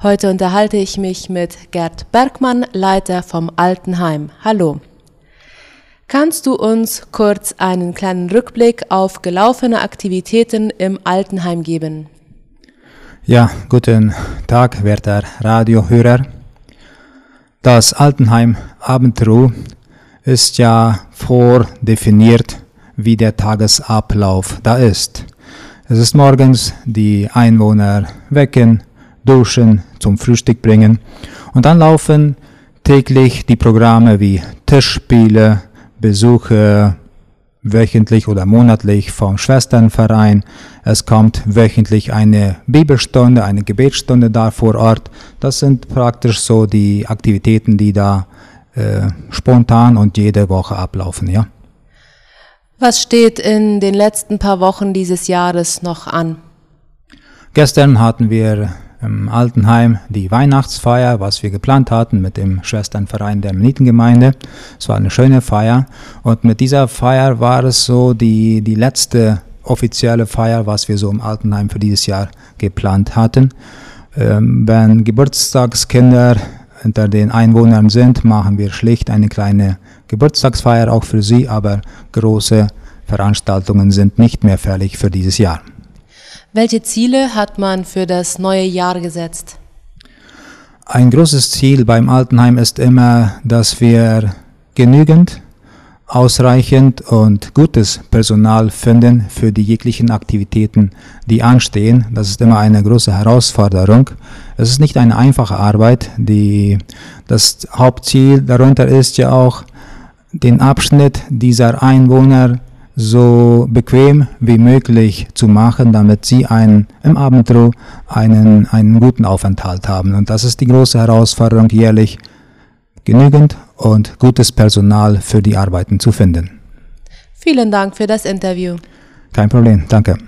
Heute unterhalte ich mich mit Gerd Bergmann, Leiter vom Altenheim. Hallo. Kannst du uns kurz einen kleinen Rückblick auf gelaufene Aktivitäten im Altenheim geben? Ja, guten Tag, werter Radiohörer. Das Altenheim Abendruhe ist ja vordefiniert, wie der Tagesablauf da ist. Es ist morgens die Einwohner wecken, duschen, zum Frühstück bringen und dann laufen täglich die Programme wie Tischspiele, Besuche wöchentlich oder monatlich vom Schwesternverein. Es kommt wöchentlich eine Bibelstunde, eine Gebetsstunde da vor Ort. Das sind praktisch so die Aktivitäten, die da äh, spontan und jede Woche ablaufen, ja. Was steht in den letzten paar Wochen dieses Jahres noch an? Gestern hatten wir im Altenheim die Weihnachtsfeier, was wir geplant hatten mit dem Schwesternverein der Menitengemeinde. Es war eine schöne Feier und mit dieser Feier war es so die, die letzte offizielle Feier, was wir so im Altenheim für dieses Jahr geplant hatten. Ähm, wenn Geburtstagskinder unter den Einwohnern sind, machen wir schlicht eine kleine Geburtstagsfeier auch für sie, aber große Veranstaltungen sind nicht mehr fällig für dieses Jahr. Welche Ziele hat man für das neue Jahr gesetzt? Ein großes Ziel beim Altenheim ist immer, dass wir genügend, ausreichend und gutes Personal finden für die jeglichen Aktivitäten, die anstehen. Das ist immer eine große Herausforderung. Es ist nicht eine einfache Arbeit. Die, das Hauptziel darunter ist ja auch, den Abschnitt dieser Einwohner so bequem wie möglich zu machen, damit sie einen, im Abendruhe einen, einen guten Aufenthalt haben. Und das ist die große Herausforderung, jährlich genügend und gutes Personal für die Arbeiten zu finden. Vielen Dank für das Interview. Kein Problem, danke.